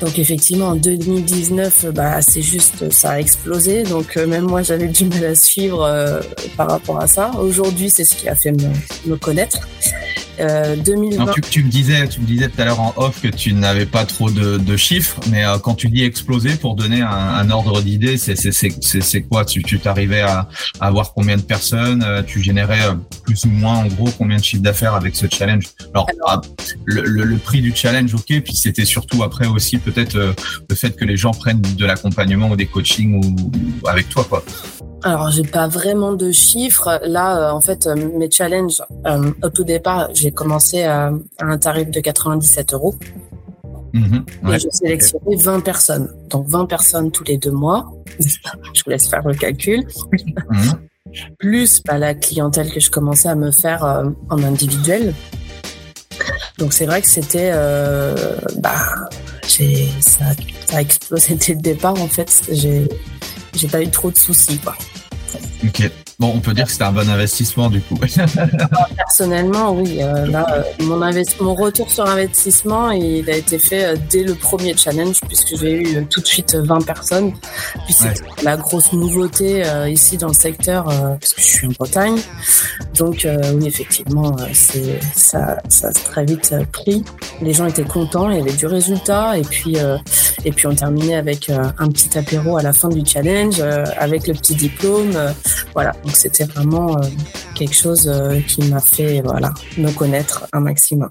donc effectivement, en 2019, bah, c'est juste, ça a explosé. Donc euh, même moi, j'avais du mal à suivre euh, par rapport à ça. Aujourd'hui, c'est ce qui a fait me connaître. 2020. Euh, tu, me disais, tu me disais tout à l'heure en off que tu n'avais pas trop de, chiffres, mais euh, quand tu dis exploser, pour donner un, ordre d'idée, c'est quoi? Tu t'arrivais à, à avoir combien de personnes? Euh, Tu générais plus ou moins, en gros, combien de chiffres d'affaires avec ce challenge? Alors, ah, le, prix du challenge, ok, puis c'était surtout après aussi peut-être le fait que les gens prennent de l'accompagnement ou des coachings ou, ou avec toi, quoi. Alors, j'ai pas vraiment de chiffres. Là, euh, en fait, euh, mes challenges, euh, au tout départ, j'ai commencé à, un tarif de 97 euros. Mhm, et je sélectionnais 20 personnes. Donc, 20 personnes tous les deux mois. je vous laisse faire le calcul. Mhm. Plus bah, la clientèle que je commençais à me faire en individuel. Donc, c'est vrai que c'était... bah, ça, ça a explosé dès le départ, en fait. J'ai j'ai pas eu trop de soucis, quoi. Ok. Bon, on peut dire que c'était un bon investissement du coup. Personnellement, oui. Euh, là, euh, mon, mon retour sur investissement, il a été fait euh, dès le premier challenge puisque j'ai eu tout de suite 20 personnes. Puis c'est la grosse nouveauté ici dans le secteur parce que je suis en Bretagne. Donc oui, effectivement, c'est ça, ça a très vite pris. Les gens étaient contents, il y avait du résultat et puis et puis on terminait avec un petit apéro à la fin du challenge avec le petit diplôme. voilà. Donc c'était vraiment euh, quelque chose euh, qui m'a fait voilà, me connaître un maximum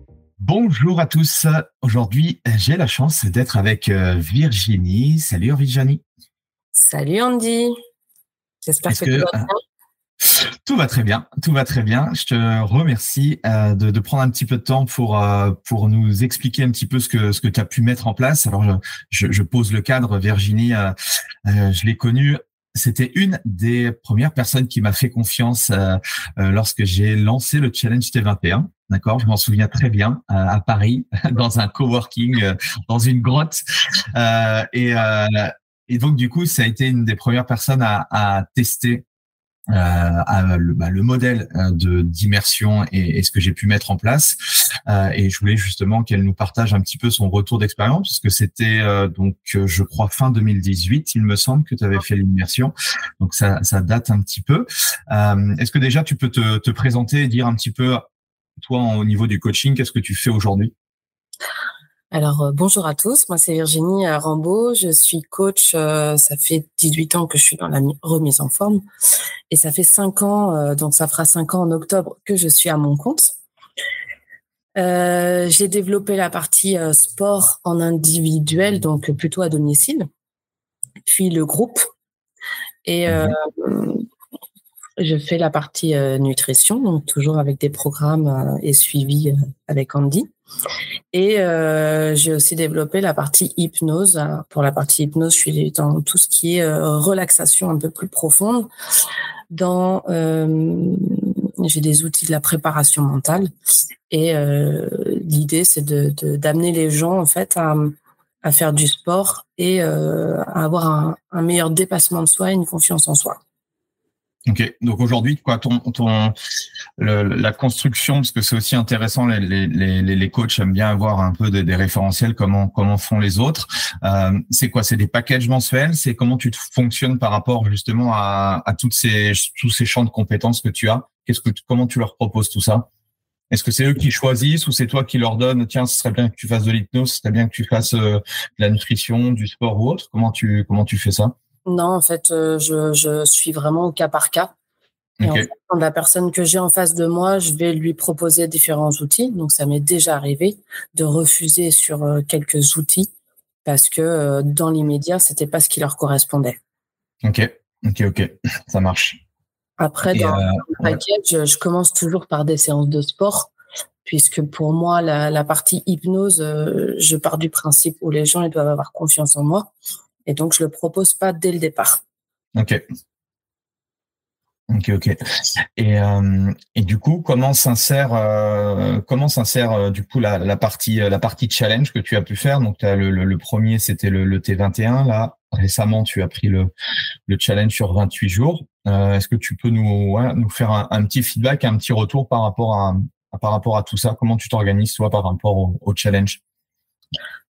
Bonjour à tous. Aujourd'hui, j'ai la chance d'être avec euh, Virginie. Salut Virginie. Salut Andy. J'espère que, tout va bien. Tout va très bien, tout va très bien. Je te remercie euh, de, prendre un petit peu de temps pour euh, pour nous expliquer un petit peu ce que ce que tu as pu mettre en place. Alors je, pose le cadre. Virginie, je l'ai connue c'était une des premières personnes qui m'a fait confiance lorsque j'ai lancé le challenge T21. D'accord, je m'en souviens très bien euh, à Paris, dans un coworking, euh, dans une grotte, euh, et, et donc du coup, ça a été une des premières personnes à, à tester euh, le, bah, le, modèle de d'immersion et, et, ce que j'ai pu mettre en place. Euh, et je voulais justement qu'elle nous partage un petit peu son retour d'expérience, parce que c'était donc, je crois, fin 2018, il me semble, que tu avais fait l'immersion. Donc ça, ça date un petit peu. Est-ce que déjà tu peux te, te présenter et dire un petit peu toi, au niveau du coaching, qu'est-ce que tu fais aujourd'hui? Alors euh, bonjour à tous, moi c'est Virginie euh, Rambaud, je suis coach, euh, ça fait 18 ans que je suis dans la remise en forme. Et ça fait 5 ans, donc ça fera 5 ans en octobre que je suis à mon compte. j'ai développé la partie sport en individuel, donc plutôt à domicile, puis le groupe. Et mmh Je fais la partie nutrition, donc toujours avec des programmes et suivi avec Andy. Et j'ai aussi développé la partie hypnose. Pour la partie hypnose, je suis dans tout ce qui est relaxation un peu plus profonde. Dans j'ai des outils de la préparation mentale et euh, l'idée c'est de d'amener les gens en fait à, à faire du sport et euh, à avoir un, un, meilleur dépassement de soi et une confiance en soi. Ok, donc aujourd'hui, quoi, ton, ton, le, la construction, parce que c'est aussi intéressant, les, les, les, coachs aiment bien avoir un peu des, des référentiels, comment comment font les autres. Euh, c'est quoi? C'est des packages mensuels? C'est comment tu fonctionnes par rapport justement à, à toutes ces tous ces champs de compétences que tu as? Qu'est-ce que comment tu leur proposes tout ça? Est-ce que c'est eux qui choisissent ou c'est toi qui leur donnes Tiens, ce serait bien que tu fasses de l'hypnose, ce serait bien que tu fasses euh, de la nutrition, du sport ou autre? Comment tu comment tu fais ça? Non, en fait, euh, je, je suis vraiment au cas par cas. Et en fait, la personne que j'ai en face de moi, je vais lui proposer différents outils. Donc, ça m'est déjà arrivé de refuser sur euh, quelques outils parce que euh, dans l'immédiat, c'était pas ce qui leur correspondait. Ok, ok, ok, ça marche. Après, dans euh, le package, je commence toujours par des séances de sport, puisque pour moi, la, la partie hypnose, je pars du principe où les gens ils doivent avoir confiance en moi. Et donc, je le propose pas dès le départ. Ok. Ok, ok. Et, euh, du coup, comment s'insère, euh, euh, du coup la, partie, la partie challenge que tu as pu faire? Donc, as le, premier, c'était le, le, T21. Là, récemment, tu as pris le, le challenge sur 28 jours. Est-ce que tu peux nous, faire un, petit feedback, un petit retour par rapport à, par rapport à tout ça? Comment tu t'organises toi par rapport au challenge?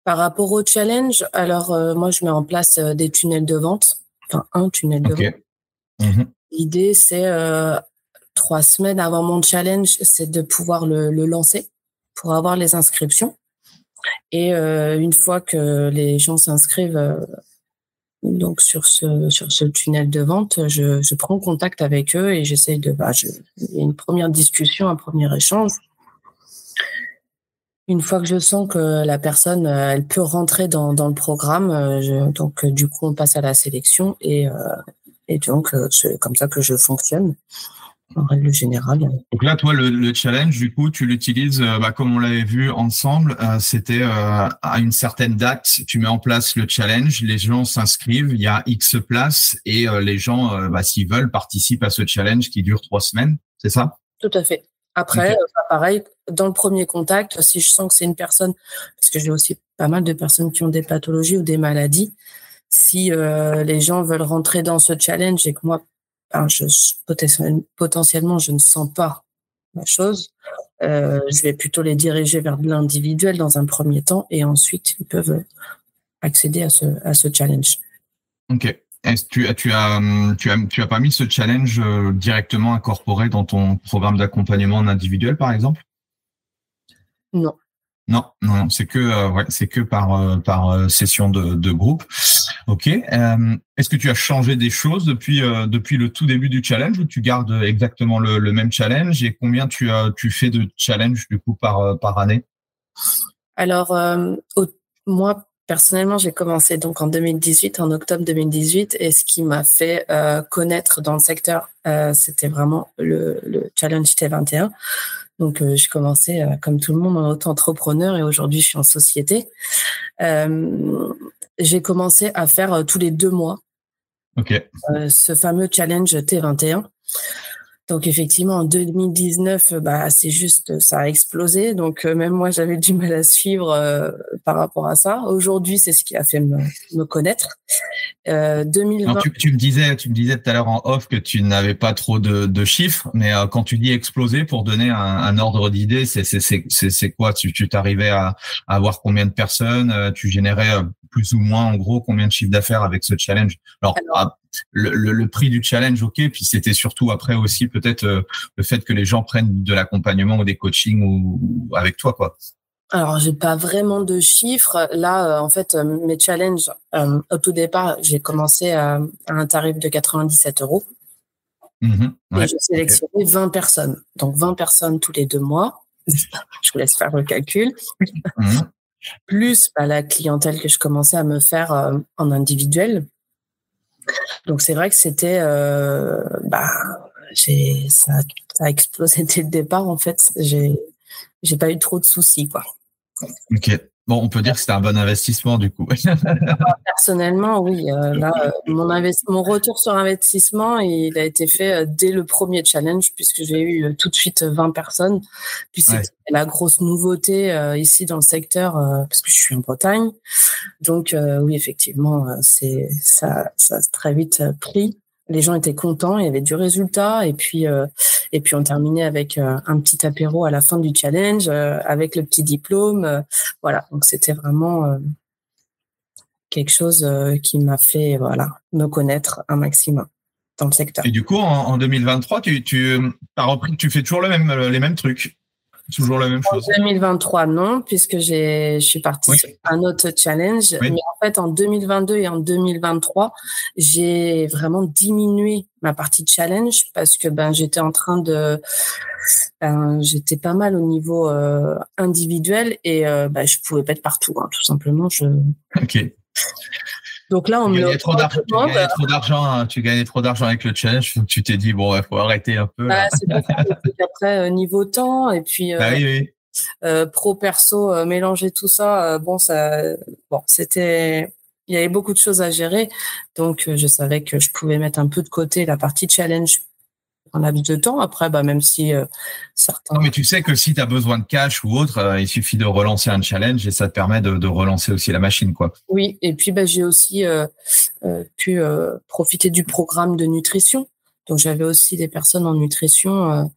Par rapport au challenge, alors euh, moi je mets en place euh, des tunnels de vente, enfin un tunnel de vente. Mmh L'idée c'est euh, trois semaines avant mon challenge, c'est de pouvoir le, le, lancer pour avoir les inscriptions. Et une fois que les gens s'inscrivent donc sur ce sur ce tunnel de vente, je, je prends contact avec eux et j'essaye de bah, je, il y a une première discussion, un premier échange une fois que je sens que la personne, euh, elle peut rentrer dans, dans le programme, euh, je, donc euh, du coup on passe à la sélection et, et donc c'est comme ça que je fonctionne en règle générale. Donc là, toi, le, le challenge, du coup, tu l'utilises, bah, comme on l'avait vu ensemble, euh, c'était euh, à une certaine date, tu mets en place le challenge, les gens s'inscrivent, il y a X places et euh, les gens, bah, s'ils veulent, participent à ce challenge qui dure trois semaines, c'est ça? Tout à fait. Après, okay. pareil, dans le premier contact, si je sens que c'est une personne, parce que j'ai aussi pas mal de personnes qui ont des pathologies ou des maladies, si euh, les gens veulent rentrer dans ce challenge et que moi, ben, je, potentiellement, je ne sens pas la chose, euh, je vais plutôt les diriger vers de l'individuel dans un premier temps et ensuite ils peuvent accéder à ce, à ce challenge. Ok. Est-ce que tu, tu, as, tu, as, tu as pas mis ce challenge euh, directement incorporé dans ton programme d'accompagnement en individuel, par exemple? Non. Non, non, non c'est que euh, ouais, c'est que par euh, par session de, de groupe. Ok. Euh, Est-ce que tu as changé des choses depuis depuis le tout début du challenge ou tu gardes exactement le, le même challenge et combien tu as tu fais de challenge du coup par par année? Alors au, moi Personnellement, j'ai commencé donc en 2018, en octobre 2018, et ce qui m'a fait euh, connaître dans le secteur, euh, c'était vraiment le, le, Challenge T21. Donc, euh, j'ai commencé euh, comme tout le monde en auto-entrepreneur et aujourd'hui, je suis en société. J'ai commencé à faire tous les deux mois okay. ce fameux Challenge T21. Donc effectivement, en 2019, bah c'est juste, ça a explosé. Donc euh, même moi, j'avais du mal à suivre euh, par rapport à ça. Aujourd'hui, c'est ce qui a fait me, me connaître. Euh, 2020. Non, tu, tu, me disais, tu me disais tout à l'heure en off que tu n'avais pas trop de, de chiffres, mais euh, quand tu dis exploser, pour donner un, un ordre d'idée, c'est c'est c'est c'est quoi? Tu tu t'arrivais à, à avoir combien de personnes? Euh, Tu générais euh, plus ou moins en gros combien de chiffre d'affaires avec ce challenge? Alors, Alors le, le, le, prix du challenge, ok. Puis c'était surtout après aussi peut-être euh, le fait que les gens prennent de l'accompagnement ou des coachings ou, ou, avec toi, quoi. Alors, j'ai pas vraiment de chiffres. Là, euh, en fait, euh, mes challenges, euh, au tout départ, j'ai commencé à, à, un tarif de 97 euros. Mmh, ouais, et je sélectionnais okay. 20 personnes. Donc, 20 personnes tous les deux mois. je vous laisse faire le calcul. Mmh. Plus bah, la clientèle que je commençais à me faire en individuel. Donc c'est vrai que c'était, euh, bah, j'ai ça, ça, a explosé dès le départ. En fait, j'ai j'ai pas eu trop de soucis, quoi. Ok. Bon, on peut dire que c'était un bon investissement du coup. Personnellement, oui. Euh, là, euh, mon, mon retour sur investissement, il a été fait euh, dès le premier challenge puisque j'ai eu tout de suite 20 personnes. Puis c'est la grosse nouveauté ici dans le secteur parce que je suis en Bretagne. Donc oui, effectivement, c'est ça, ça a très vite pris les gens étaient contents, il y avait du résultat et puis euh, et puis on terminait avec euh, un petit apéro à la fin du challenge euh, avec le petit diplôme, voilà. Donc c'était vraiment quelque chose qui m'a fait voilà me connaître un maximum dans le secteur. Et du coup en, 2023, tu tu as repris, tu fais toujours le même les mêmes trucs. Toujours la même chose. En 2023, non, puisque je suis partie sur un autre challenge. Mais en fait, en 2022 et en 2023, j'ai vraiment diminué ma partie de challenge parce que ben j'étais en train de, ben, j'étais pas mal au niveau euh, individuel et euh, ben, je pouvais pas être partout, hein, tout simplement. Je. Ok. Donc là, on tu gagnais trop d'argent. Hein. Tu gagnais trop d'argent avec le challenge. Tu t'es dit bon, il faut arrêter un peu. Bah, c'est après euh, niveau temps et puis euh, bah euh, pro perso mélanger tout ça. bon, ça, bon, c'était. Il y avait beaucoup de choses à gérer, donc je savais que je pouvais mettre un peu de côté la partie challenge un laps de temps. Après, bah, même si euh, certains. Non, mais tu sais que si tu as besoin de cash ou autre, euh, il suffit de relancer un challenge et ça te permet de, relancer aussi la machine. quoi. Oui, et puis bah, j'ai aussi euh, pu profiter du programme de nutrition. Donc j'avais aussi des personnes en nutrition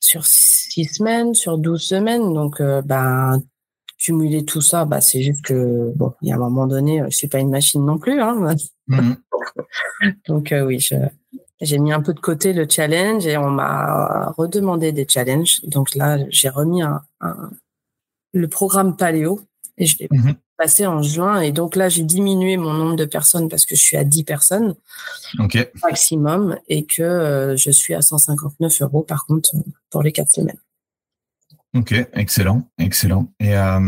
sur six semaines, sur douze semaines. Donc, bah, cumuler tout ça, bah, c'est juste que, bon, il y a un moment donné, je suis pas une machine non plus. Hein. Mmh Donc, oui, je, j'ai mis un peu de côté le challenge et on m'a redemandé des challenges. Donc là, j'ai remis un, le programme Paléo et je l'ai mhm. passé en juin. Et donc là, j'ai diminué mon nombre de personnes parce que je suis à 10 personnes maximum et que euh, je suis à 159 euros par contre pour les quatre semaines. Ok, excellent, excellent. Et euh,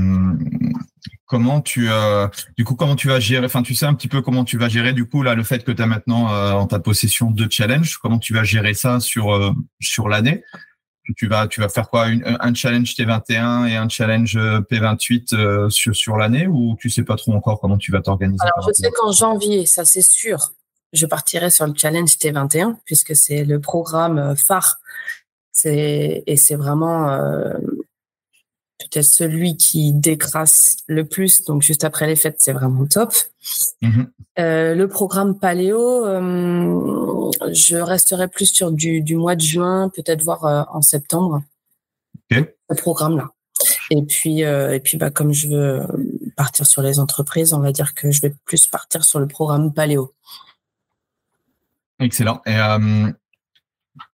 comment tu euh, du coup comment tu vas gérer enfin tu sais un petit peu comment tu vas gérer du coup là le fait que tu as maintenant euh, en ta possession deux challenges comment tu vas gérer ça sur euh, sur l'année? Tu vas tu vas faire quoi? Un challenge T21 et un challenge P28 sur sur l'année? Ou tu sais pas trop encore comment tu vas t'organiser Alors je sais qu'en janvier ça c'est sûr je partirai sur le challenge T21 puisque c'est le programme phare. C'est et c'est vraiment peut-être celui qui décrasse le plus. Donc juste après les fêtes, c'est vraiment top. Mhm. Euh, le programme Paléo, euh, je resterai plus sur du, du mois de juin, peut-être voir euh, en septembre. Le programme là. Et puis et puis bah comme je veux partir sur les entreprises, on va dire que je vais plus partir sur le programme Paléo. Excellent. Et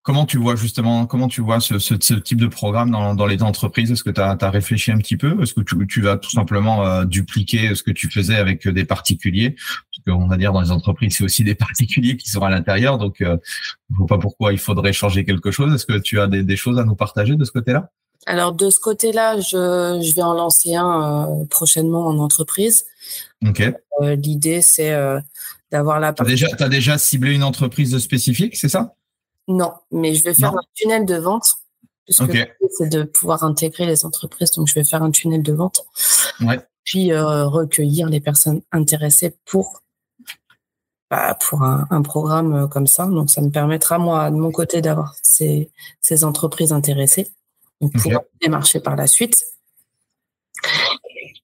Comment tu vois justement, comment tu vois ce, ce, type de programme dans, dans les entreprises? Est-ce que tu as, as, réfléchi un petit peu? Est-ce que tu, tu, vas tout simplement euh, dupliquer ce que tu faisais avec des particuliers? Parce qu'on va dire dans les entreprises, c'est aussi des particuliers qui sont à l'intérieur, donc euh, je ne vois pas pourquoi il faudrait changer quelque chose. Est-ce que tu as des, des, choses à nous partager de ce côté-là? Alors de ce côté-là, je, je vais en lancer un euh, prochainement en entreprise. Ok. L'idée, c'est d'avoir la. Déjà, as déjà ciblé une entreprise spécifique, c'est ça? Non, mais je vais faire un tunnel de vente. Puisque c'est de pouvoir intégrer les entreprises, donc je vais faire un tunnel de vente. Puis euh, recueillir les personnes intéressées pour bah, pour un, programme euh, comme ça. Donc ça me permettra moi de mon côté d'avoir ces, ces entreprises intéressées pour démarcher par la suite.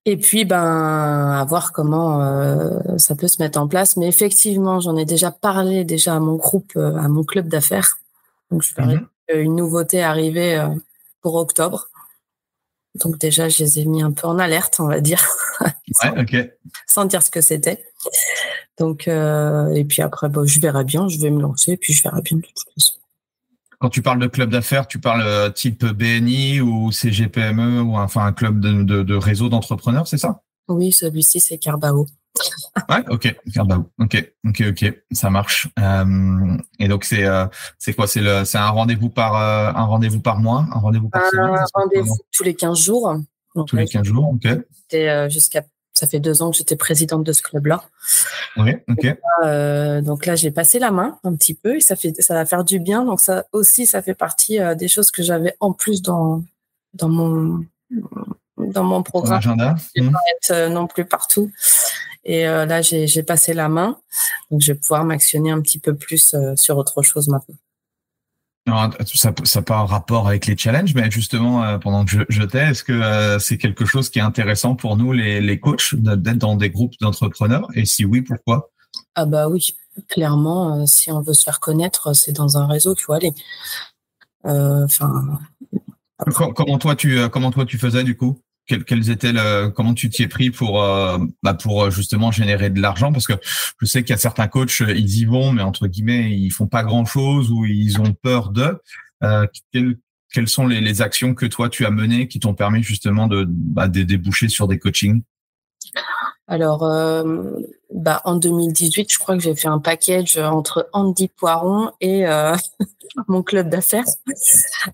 Et puis, ben, à voir comment euh, ça peut se mettre en place. Mais effectivement, j'en ai déjà parlé déjà à mon groupe, euh, à mon club d'affaires. Donc, je ferai mhm. une nouveauté arrivée euh, pour octobre. Donc déjà, je les ai mis un peu en alerte, on va dire. ouais, ok. Sans dire ce que c'était. Donc, et puis après, bon, je verrai bien, je vais me lancer, puis je verrai bien de toute façon. Quand tu parles de club d'affaires, tu parles euh, type BNI ou CGPME ou enfin un club de, réseau d'entrepreneurs, c'est ça? Oui, celui-ci c'est Carbao. ouais, ok, Carbao. Ok, ok, ok, ça marche. Euh, et donc c'est euh, c'est quoi? C'est le c'est un rendez-vous par un rendez-vous par mois, un rendez-vous par semaine. Un rendez-vous tous les 15 jours. tous les 15 jours, ok. C'était jusqu'à Ça fait deux ans que j'étais présidente de ce club-là. Oui, ok. Euh, donc là, j'ai passé la main un petit peu et ça fait, ça va faire du bien. Donc ça aussi, ça fait partie euh, des choses que j'avais en plus dans dans mon dans mon programme. agenda. Je vais pas être euh, non plus partout. Et euh, là, j'ai j'ai passé la main. Donc je vais pouvoir m'actionner un petit peu plus sur autre chose maintenant. Alors, ça n'a pas un rapport avec les challenges, mais justement, euh, pendant que je, je t'ai, est-ce que euh, c'est quelque chose qui est intéressant pour nous, les, les coachs, d'être dans des groupes d'entrepreneurs? Et si oui, pourquoi? Ah bah oui, clairement, euh, si on veut se faire connaître, c'est dans un réseau qu'il faut aller. Euh, Enfin, Com- Comment toi tu euh, comment toi tu faisais du coup? Quels, étaient le, comment tu t'y es pris pour euh, bah, pour euh, justement générer de l'argent? Parce que je sais qu'il y a certains coachs euh, ils y vont mais entre guillemets ils font pas grand chose ou ils ont peur de euh, quelles, quelles sont les, les actions que toi tu as menées qui t'ont permis justement de bah, de déboucher sur des coachings? Alors, euh, bah, en 2018, je crois que j'ai fait un package entre Andy Poiron et euh, mon club d'affaires.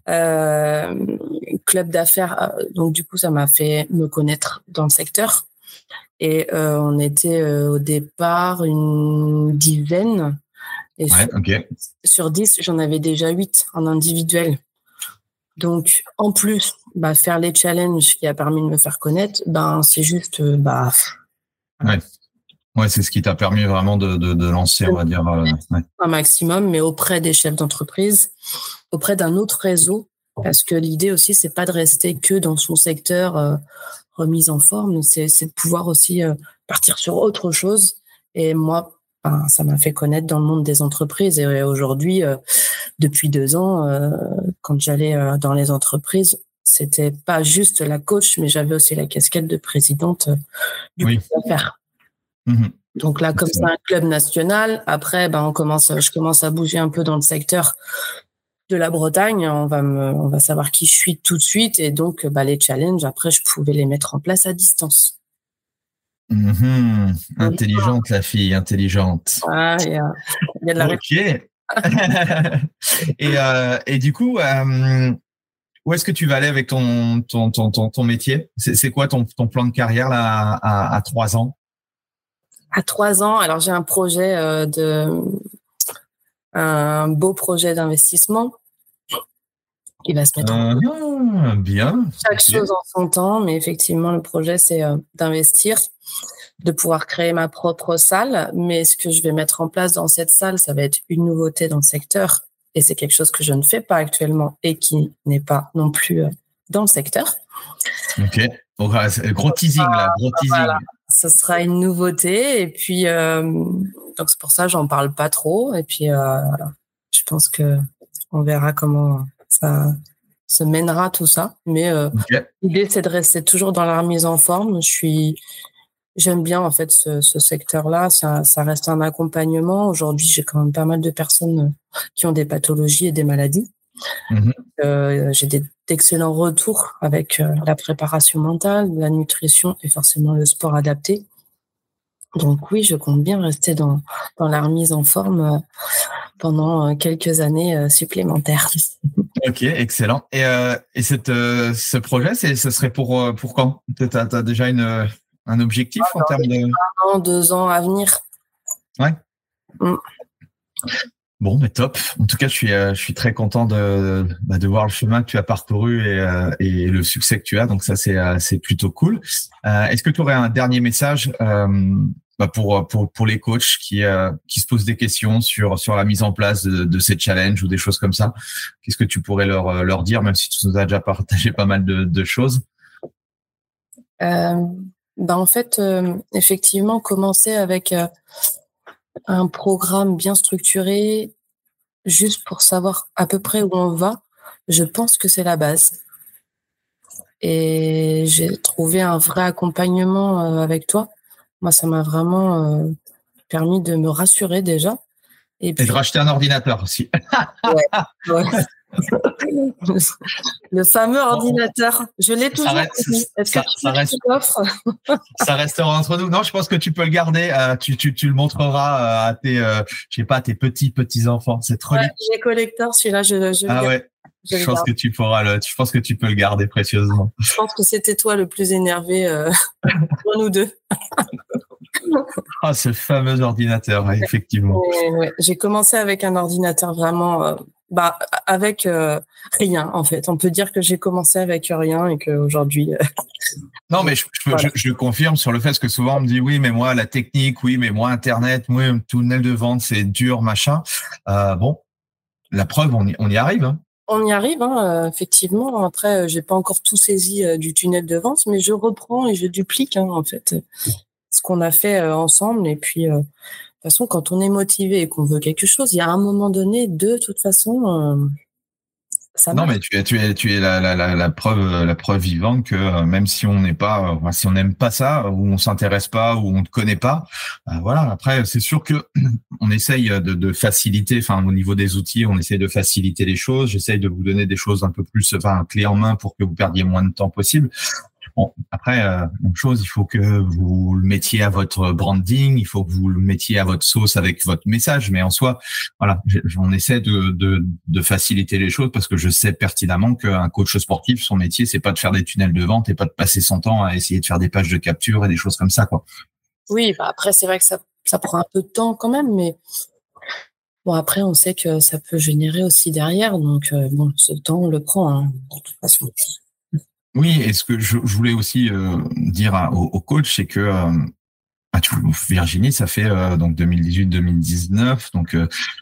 Euh, club d'affaires, euh, donc du coup, ça m'a fait me connaître dans le secteur. Et euh, on était euh, au départ une dizaine. Et Ouais, sur, 10, j'en avais déjà 8 en individuel. Donc, en plus, bah, faire les challenges qui a permis de me faire connaître, ben, c'est juste, euh, bah, Ouais, c'est ce qui t'a permis vraiment de, de, de lancer, on va dire. euh, ouais. un maximum, mais auprès des chefs d'entreprise, auprès d'un autre réseau, parce que l'idée aussi, c'est pas de rester que dans son secteur euh, remise en forme, c'est de pouvoir aussi euh, partir sur autre chose. Et moi, ben, ça m'a fait connaître dans le monde des entreprises. Et aujourd'hui, euh, depuis deux ans, euh, quand j'allais euh, dans les entreprises, c'était pas juste la coach, mais j'avais aussi la casquette de présidente euh, du Oui. groupe d'affaires. Mhm. Donc là, comme c'est un club national, après, ben, on commence, je commence à bouger un peu dans le secteur de la Bretagne. On va me, on va savoir qui je suis tout de suite. Et donc, bah, les challenges, après, je pouvais les mettre en place à distance. Mhm. Intelligente, la fille, intelligente. Ah, il y a, il y a de la Ok. et, euh, et du coup, euh, où est-ce que tu vas aller avec ton, ton, ton, ton, ton métier? C'est c'est quoi ton, ton plan de carrière là, à, à trois ans? À trois ans. Alors, j'ai un projet euh, de, un beau projet d'investissement qui va se mettre en Ah, Bien. chaque chose en son temps, mais effectivement, le projet, c'est euh, d'investir, de pouvoir créer ma propre salle. Mais ce que je vais mettre en place dans cette salle, ça va être une nouveauté dans le secteur. Et c'est quelque chose que je ne fais pas actuellement et qui n'est pas non plus euh, dans le secteur. Ok. C'est- gros teasing là, gros teasing. Voilà. Ce sera une nouveauté. Et puis, euh, donc c'est pour ça, j'en parle pas trop. Et puis, euh, je pense que on verra comment ça se mènera tout ça. Mais euh. L'idée, c'est de rester toujours dans la remise en forme. Je suis, j'aime bien en fait ce, ce secteur-là. Ça, ça reste un accompagnement. Aujourd'hui, j'ai quand même pas mal de personnes qui ont des pathologies et des maladies. Mhm. Euh, j'ai d'excellents retours avec euh, la préparation mentale, la nutrition et forcément le sport adapté. Donc oui, je compte bien rester dans, dans la remise en forme euh, pendant quelques années supplémentaires. Ok, excellent. Et, et cette, ce projet, c'est, ce serait pour, pour quand? Tu as, déjà une, un objectif en termes de. Un, deux ans à venir. Bon, mais top. En tout cas, je suis, euh, très content de, bah, de voir le chemin que tu as parcouru et, euh, le succès que tu as. Donc ça, c'est, euh, plutôt cool. Est-ce que tu aurais un dernier message bah, pour, les coachs qui, se posent des questions sur, la mise en place de, ces challenges ou des choses comme ça? Qu'est-ce que tu pourrais leur, dire, même si tu nous as déjà partagé pas mal de, choses? Ben en fait, effectivement, commencer avec un programme bien structuré, juste pour savoir à peu près où on va, je pense que c'est la base. Et j'ai trouvé un vrai accompagnement euh, avec toi. Moi, ça m'a vraiment euh, permis de me rassurer déjà. Et Et puis, de racheter un ordinateur aussi. ouais. le fameux ordinateur, je l'ai toujours. Est-ce ça- que tu ça reste- ça restera entre nous. Non, je pense que tu peux le garder. euh, tu, tu, tu le montreras euh, à tes, euh, je sais pas, tes petits petits enfants. C'est trop Ouais. J'ai collector, celui-là, je, je Ah ouais. Je, pense que tu pourras le, je pense que tu peux le garder précieusement. Je pense que c'était toi le plus énervé euh, pour nous deux. ah, ce fameux ordinateur, effectivement. Ouais, J'ai commencé avec un ordinateur vraiment, euh, bah, avec euh, rien en fait. On peut dire que j'ai commencé avec rien et qu'aujourd'hui. Euh, non, mais je, je, je, confirme sur le fait que souvent on me dit oui, mais moi la technique, oui, mais moi Internet, oui, tunnel de vente, c'est dur, machin. bon, la preuve, on y, on y arrive. Hein. On y arrive, hein, effectivement. Après, j'ai pas encore tout saisi du tunnel de vente, mais je reprends et je duplique hein, en fait ce qu'on a fait ensemble. Et puis, toute façon, quand on est motivé et qu'on veut quelque chose, il y a un moment donné, de toute façon, ça non, mais tu es, tu es, tu es la, la, la, la preuve, la preuve vivante que même si on n'est pas, si on n'aime pas ça, ou on s'intéresse pas, ou on ne connaît pas, voilà. Après, c'est sûr que on essaye de, de, faciliter, enfin, au niveau des outils, on essaye de faciliter les choses. J'essaye de vous donner des choses un peu plus, enfin, clés en main pour que vous perdiez moins de temps possible. Bon, après, euh, même chose, il faut que vous le mettiez à votre branding, il faut que vous le mettiez à votre sauce avec votre message. Mais en soi, voilà, on essaie de, de, de faciliter les choses parce que je sais pertinemment qu'un coach sportif, son métier, c'est pas de faire des tunnels de vente et pas de passer son temps à essayer de faire des pages de capture et des choses comme ça, quoi. Oui, bah après, c'est vrai que ça, ça prend un peu de temps quand même, mais Bon, après, on sait que ça peut générer aussi derrière. Donc, euh, bon, ce temps, on le prend, hein, de toute façon. Oui, et ce que je, voulais aussi euh, dire au, coach, c'est que euh, bah, Virginie, ça fait euh, donc 2018-2019, donc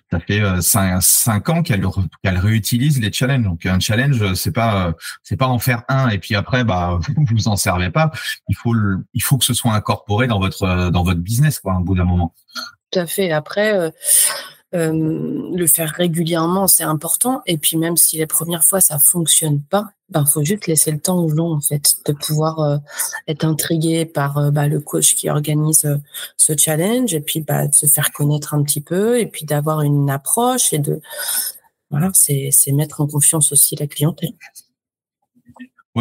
ça fait cinq, ans qu'elle qu'elle réutilise les challenges. Donc un challenge, c'est pas c'est pas en faire un et puis après bah vous vous en servez pas. Il faut le, il faut que ce soit incorporé dans votre dans votre business quoi, au bout d'un moment. Tout à fait. Après. Le faire régulièrement, c'est important. Et puis même si les premières fois ça fonctionne pas, ben faut juste laisser le temps aux gens en fait de pouvoir euh, être intrigué par euh, bah, le coach qui organise euh, ce challenge et puis bah, de se faire connaître un petit peu et puis d'avoir une approche et de voilà c'est mettre en confiance aussi la clientèle.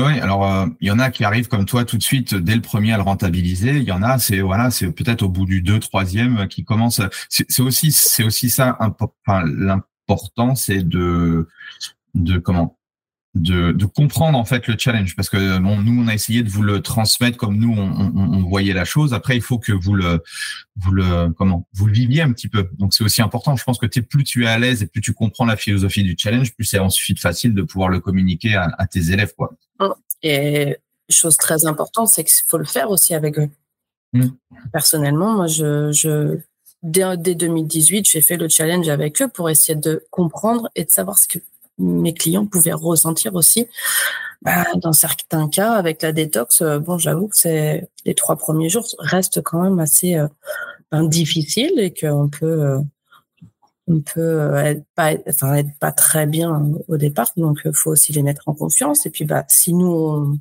Oui. Alors, il y en a qui arrivent comme toi tout de suite dès le premier à le rentabiliser. Il y en a, c'est voilà, c'est peut-être au bout du deux, troisième qui commence. C'est aussi, c'est aussi ça. L'important, c'est de, de comment de, de, comprendre en fait le challenge. Parce que bon nous on a essayé de vous le transmettre comme nous on, on, on, voyait la chose. Après il faut que vous le vous le comment vous le viviez un petit peu. Donc c'est aussi important. Je pense que es, plus tu es à l'aise et plus tu comprends la philosophie du challenge plus c'est ensuite facile de pouvoir le communiquer à, à tes élèves quoi. Et chose très importante c'est qu'il faut le faire aussi avec eux. Mmh. personnellement moi je, je dès, dès 2018 j'ai fait le challenge avec eux pour essayer de comprendre et de savoir ce que mes clients pouvaient ressentir aussi. Bah, dans certains cas, avec la détox, euh, bon, j'avoue que c'est les trois premiers jours restent quand même assez euh, ben, difficiles et qu'on peut euh, on peut être pas enfin être pas très bien au départ, donc il faut aussi les mettre en confiance. Et puis bah si nous on,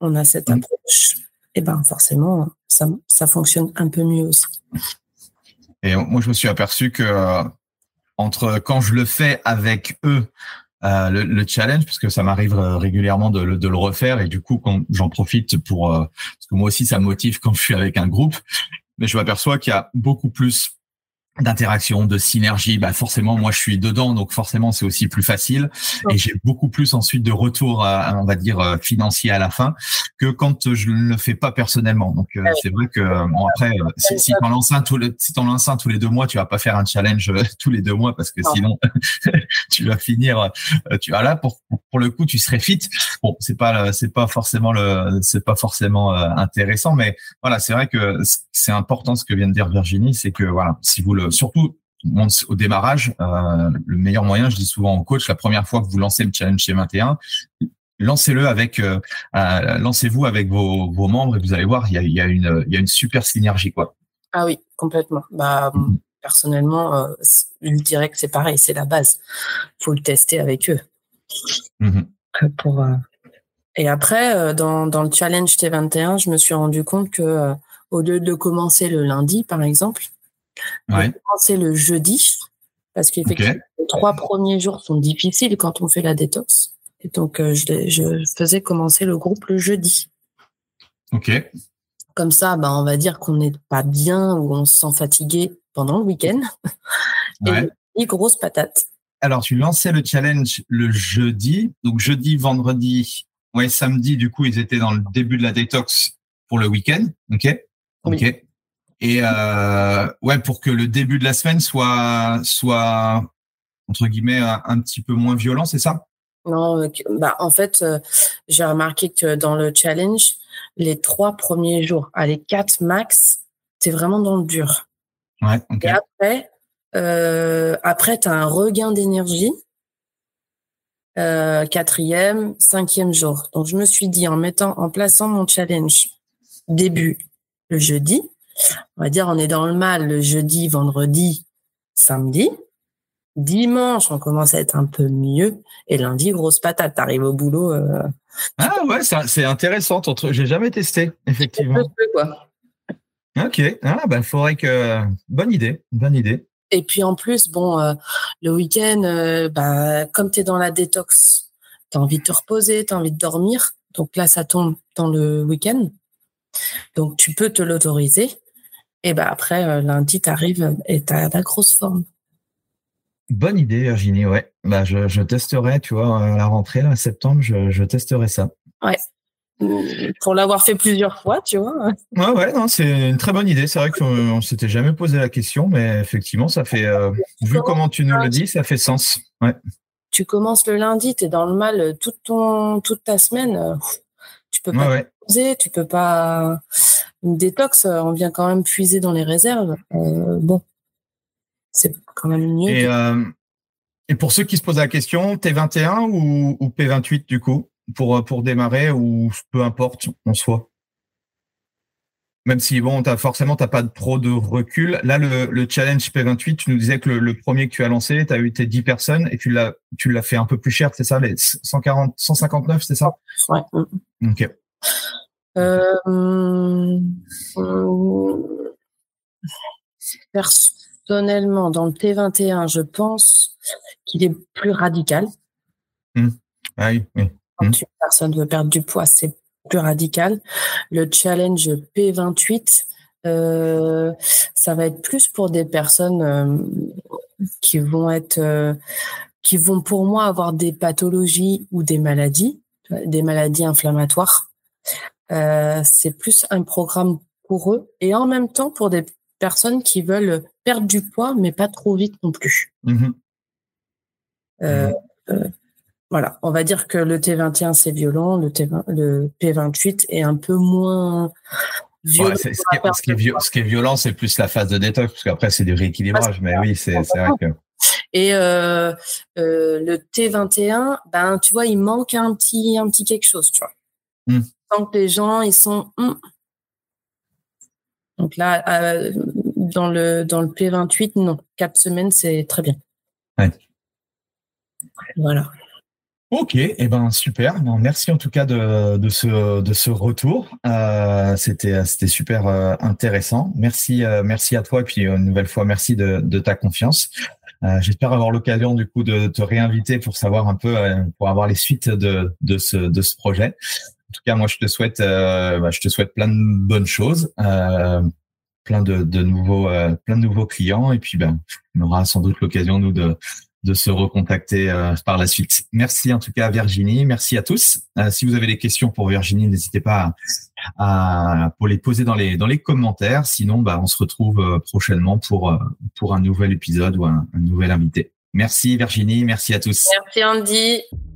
on a cette mmh. approche, et eh ben forcément ça ça fonctionne un peu mieux aussi. Et moi je me suis aperçu que entre quand je le fais avec eux, euh, le, le, challenge, parce que ça m'arrive euh, régulièrement de, de, le refaire et du coup, quand j'en profite pour, euh, parce que moi aussi, ça me motive quand je suis avec un groupe, mais je m'aperçois qu'il y a beaucoup plus d'interaction, de synergie, bah forcément moi je suis dedans, donc forcément c'est aussi plus facile et j'ai beaucoup plus ensuite de retour, on va dire euh, financier à la fin que quand je ne le fais pas personnellement. Donc euh, c'est vrai que bon après euh, si, si t'en lances un tous les si t'en lances un tous les deux mois, tu vas pas faire un challenge tous les deux mois parce que sinon tu vas finir tu vas là pour pour le coup tu serais fit. Bon c'est pas c'est pas forcément le c'est pas forcément intéressant, mais voilà c'est vrai que c'est important ce que vient de dire Virginie, c'est que voilà si vous le surtout au démarrage, euh, le meilleur moyen, je dis souvent au coach, la première fois que vous lancez le challenge chez 21, lancez-le avec, euh, euh, lancez-vous avec vos, membres et vous allez voir, il y a, y a, une, il y a une super synergie quoi. Ah oui, complètement. Bah mm-hmm. personnellement, dirais que c'est pareil, c'est la base. Faut le tester avec eux. Mm-hmm. Pour, Et après, dans, dans le challenge T21, je me suis rendu compte que au lieu de commencer le lundi, par exemple, Ouais. commencer le jeudi parce qu'effectivement, les trois premiers jours sont difficiles quand on fait la détox. Et donc, euh, je, je, faisais commencer le groupe le jeudi. Ok. Comme ça, bah, on va dire qu'on n'est pas bien ou on se sent fatigué pendant le week-end. Et grosse patate. alors tu lançais le challenge le jeudi, donc jeudi, vendredi, ouais, samedi, du coup, ils étaient dans le début de la détox pour le week-end, ok, ok. Et euh, ouais, pour que le début de la semaine soit soit entre guillemets un, petit peu moins violent, c'est ça? Non, bah en fait, euh, j'ai remarqué que dans le challenge, les trois premiers jours, allez quatre max, t'es vraiment dans le dur. Ouais. ok. Et après, euh, après, tu as un regain d'énergie. Euh, quatrième, cinquième jour. Donc, je me suis dit, en mettant, en plaçant mon challenge début le jeudi, on va dire, on est dans le mal le jeudi, vendredi, samedi. Dimanche, on commence à être un peu mieux. Et lundi, grosse patate, t'arrives au boulot. Euh, ah ouais, c'est intéressant. J'ai jamais testé, effectivement. quoi. Ok. Ah bah, faudrait que. Bonne idée, bonne idée. Et puis en plus, bon, euh, le week-end, euh, bah, comme tu es dans la détox, tu as envie de te reposer, tu as envie de dormir. Donc là, ça tombe dans le week-end. Donc tu peux te l'autoriser. Et bah après, euh, lundi, tu arrives et tu as la grosse forme. Bonne idée, Virginie, ouais. Bah, je, je testerai, tu vois, à la rentrée, là, septembre, je, je testerai ça. Ouais pour l'avoir fait plusieurs fois, tu vois. Ouais, ouais, non, c'est une très bonne idée. C'est vrai qu'on s'était jamais posé la question, mais effectivement, ça fait, euh, vu comment tu nous le dis, ça fait sens. Ouais. Tu commences le lundi, tu es dans le mal toute, ton, toute ta semaine. Euh, tu peux pas ouais, poser, tu peux pas. Une détox, on vient quand même puiser dans les réserves. Euh, bon, c'est quand même mieux. Et, et, pour ceux qui se posent la question, T21 ou, ou P28 du coup pour, pour démarrer ou peu importe en soi? Même si bon, as forcément t'as pas trop de recul. Là, le, le challenge P28, tu nous disais que le, premier que tu as lancé, tu as eu tes 10 personnes et tu l'as tu l'as fait un peu plus cher, c'est ça, les 140, 159, c'est ça? Ouais. Ok. Euh, personnellement, dans le T21, je pense qu'il est plus radical. Mmh. Ah oui, oui. Quand mmh. une personne veut perdre du poids, c'est plus radical. Le challenge P28, euh, ça va être plus pour des personnes euh, qui vont être, euh, qui vont pour moi avoir des pathologies ou des maladies, des maladies inflammatoires. C'est plus un programme pour eux et en même temps pour des personnes qui veulent perdre du poids mais pas trop vite non plus. Mmh mmh voilà, on va dire que le T21 c'est violent, le, T20, le P28 est un peu moins violent. ce, qui est, violent, c'est plus la phase de détox, parce qu'après c'est du rééquilibrage, mais oui, c'est vrai que. Et euh, euh, le T21, ben tu vois, il manque un petit un petit quelque chose, tu vois. Mmh. Tant que les gens ils sont. Donc là, euh, dans le dans le P28, non, quatre semaines c'est très bien. Ouais. Voilà. Ok, et eh ben super. merci en tout cas de, de ce de ce retour. Euh, c'était c'était super euh, intéressant. Merci euh, merci à toi et puis une nouvelle fois merci de, de ta confiance. J'espère avoir l'occasion du coup de te réinviter pour savoir un peu pour avoir les suites de de ce de ce projet. En tout cas, moi je te souhaite bah, je te souhaite plein de bonnes choses. plein de, nouveaux plein de nouveaux clients et puis ben on aura sans doute l'occasion nous de se recontacter euh, par la suite. Merci en tout cas Virginie, merci à tous. Euh, si vous avez des questions pour Virginie, n'hésitez pas à, pour les poser dans les dans les commentaires. Sinon, bah, on se retrouve euh, prochainement pour pour un nouvel épisode ou un nouvel invité. Merci Virginie, merci à tous. Merci Andy.